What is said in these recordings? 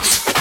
Peace.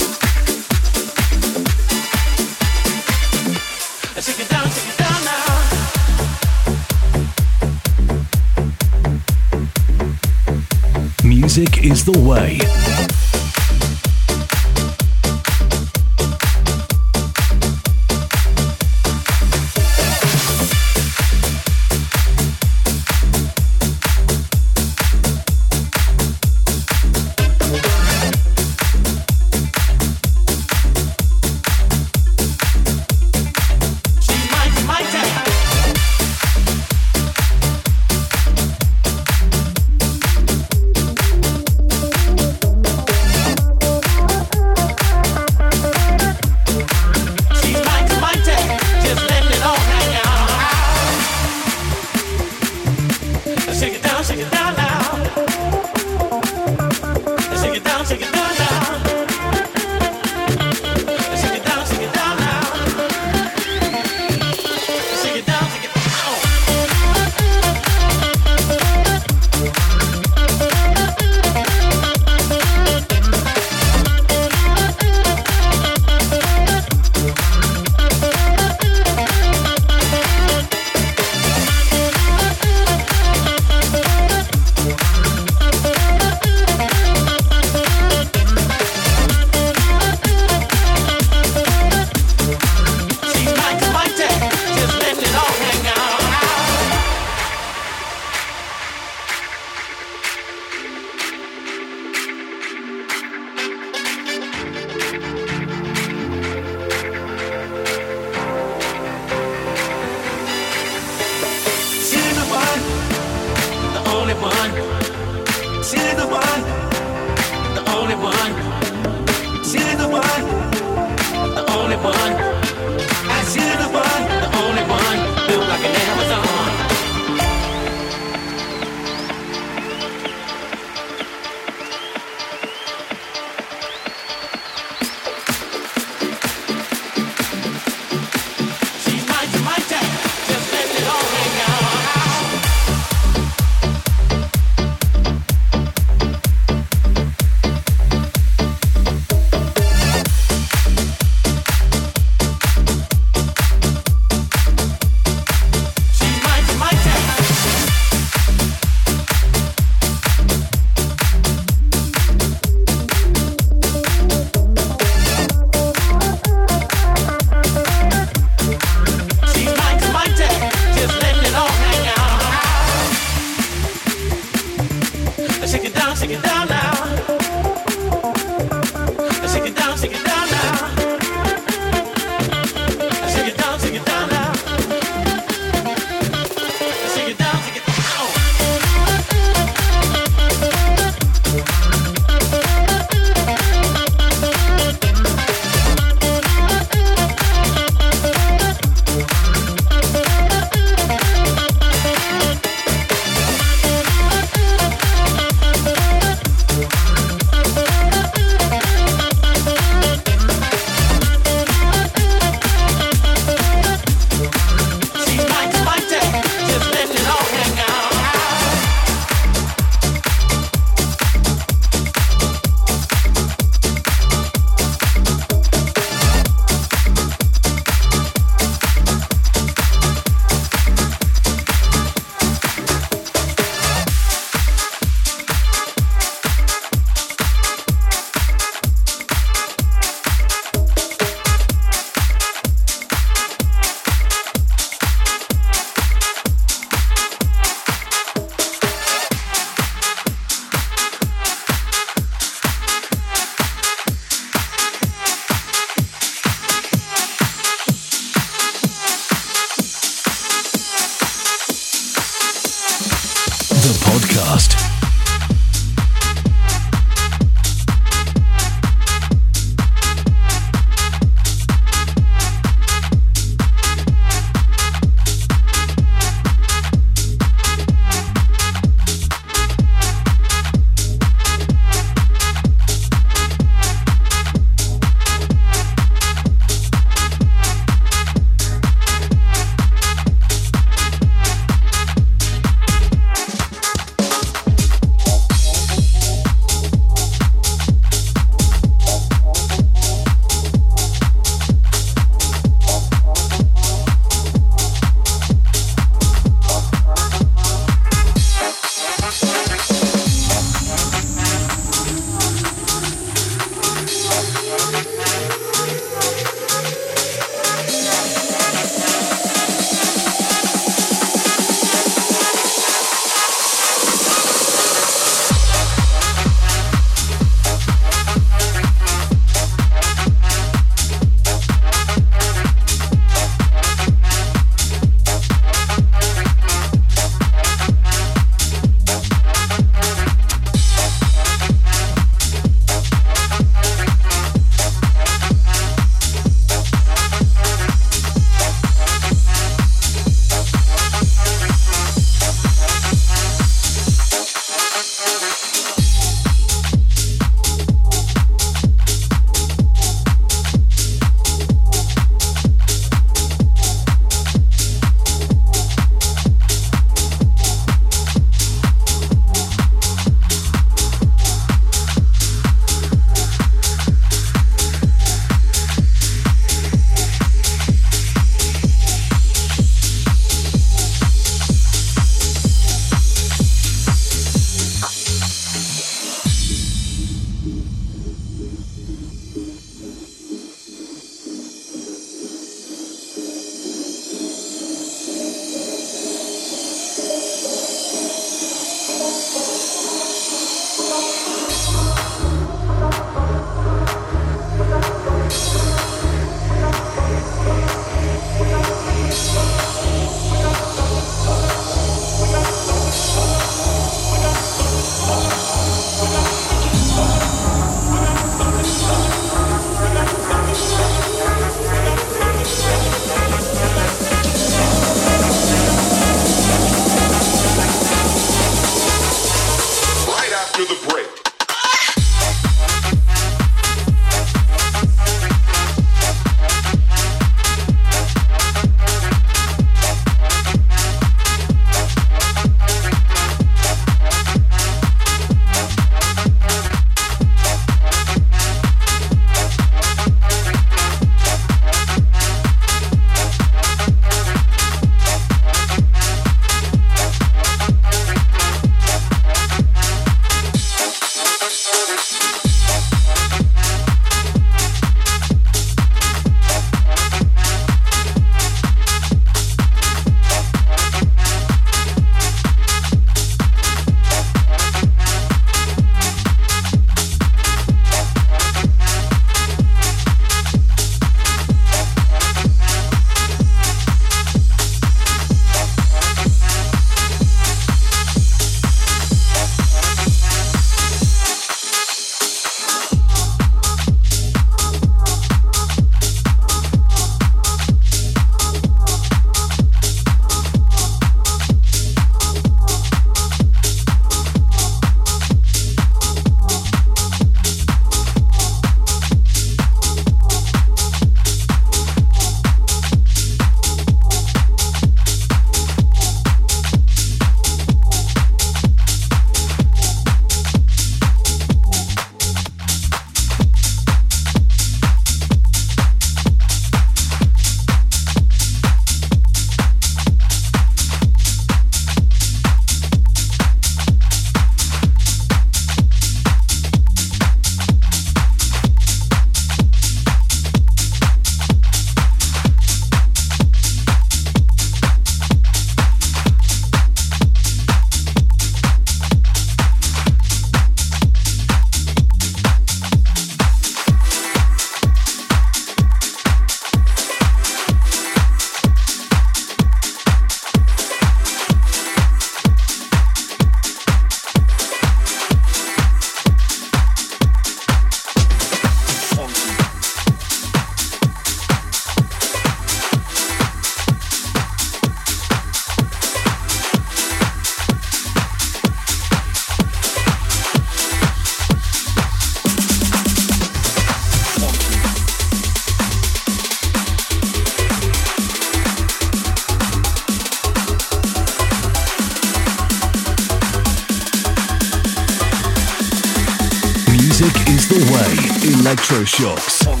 Electroshocks.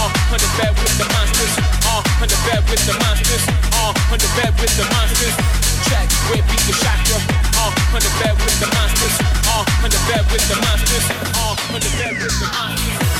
uh, on bed with the monsters, uh, on bed with the monsters, uh, on bed with the monsters. Check, where beat the chakra, uh, on bed with the monsters, uh, on bed with the monsters, uh, on bed with the monsters.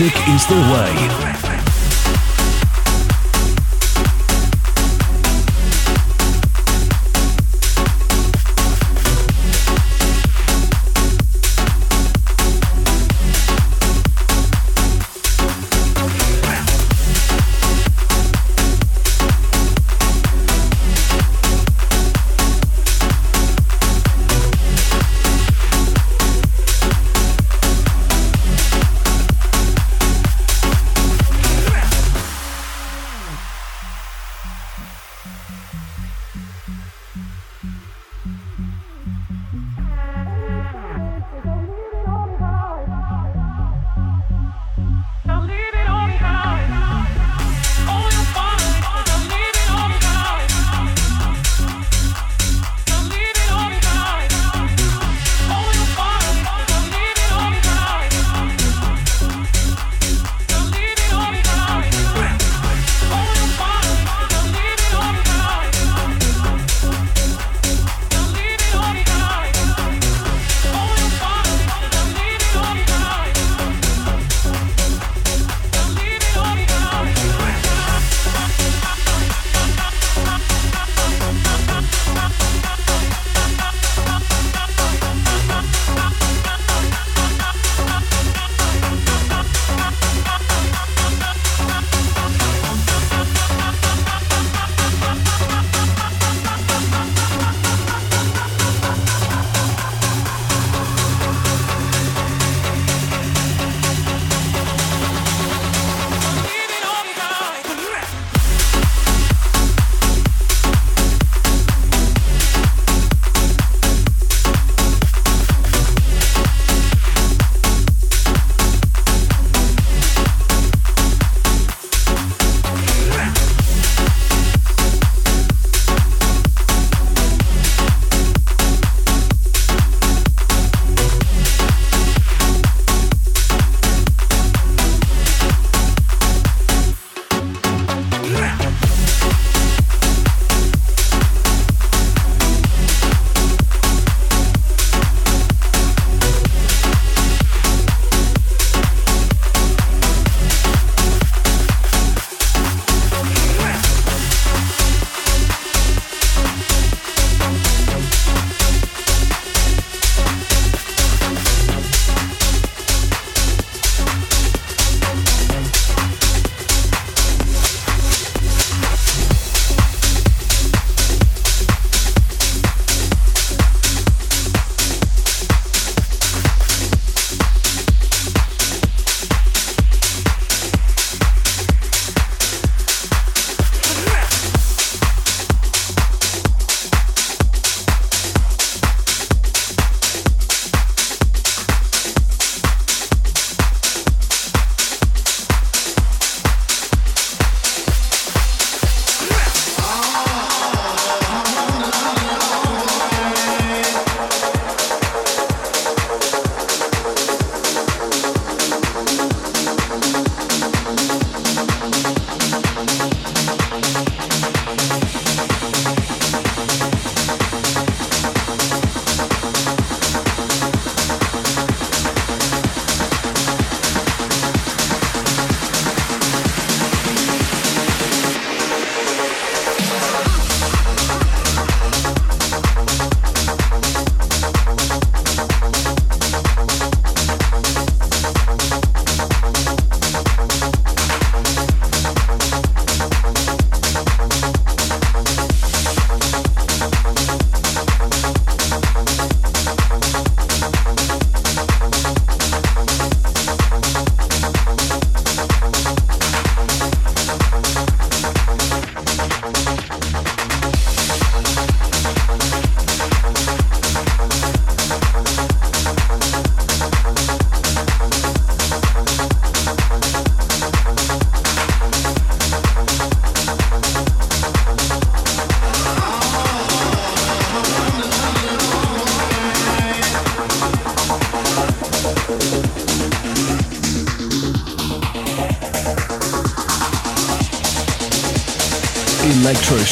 Music is the way.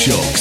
Electroshocks,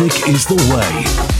Music is the way.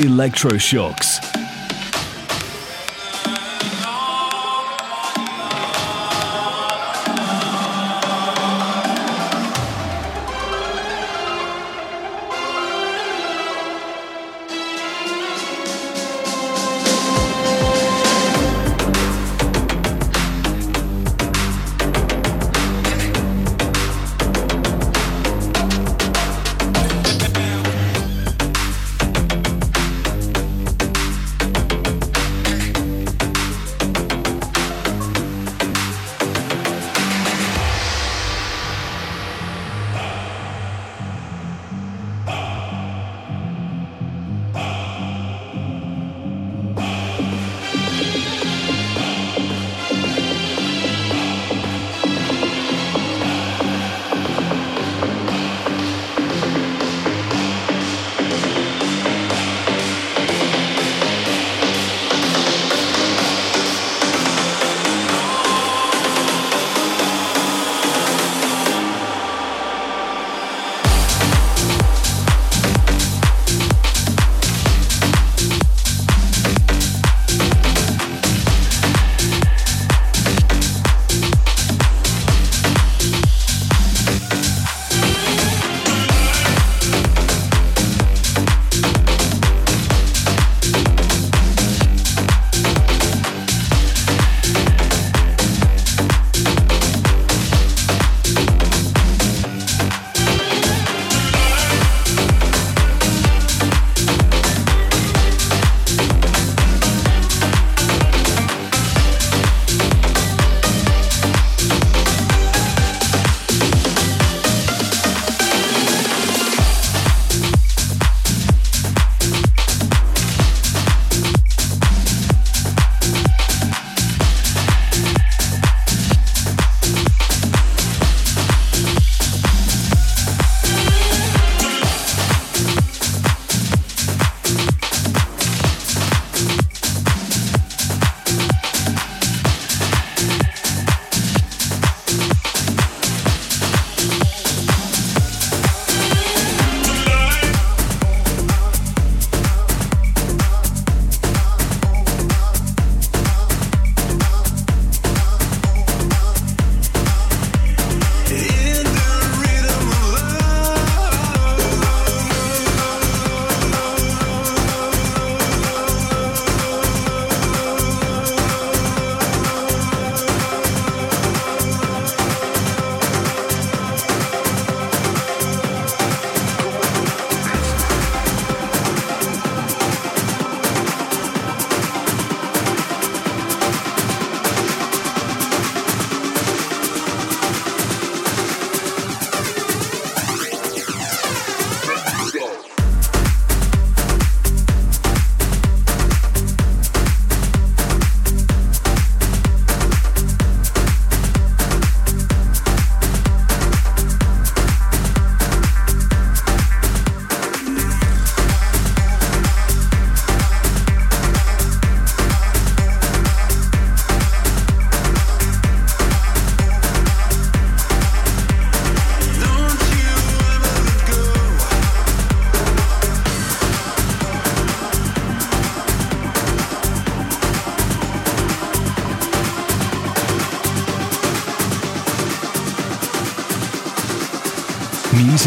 Electroshocks.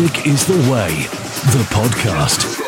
Music is the way. The podcast.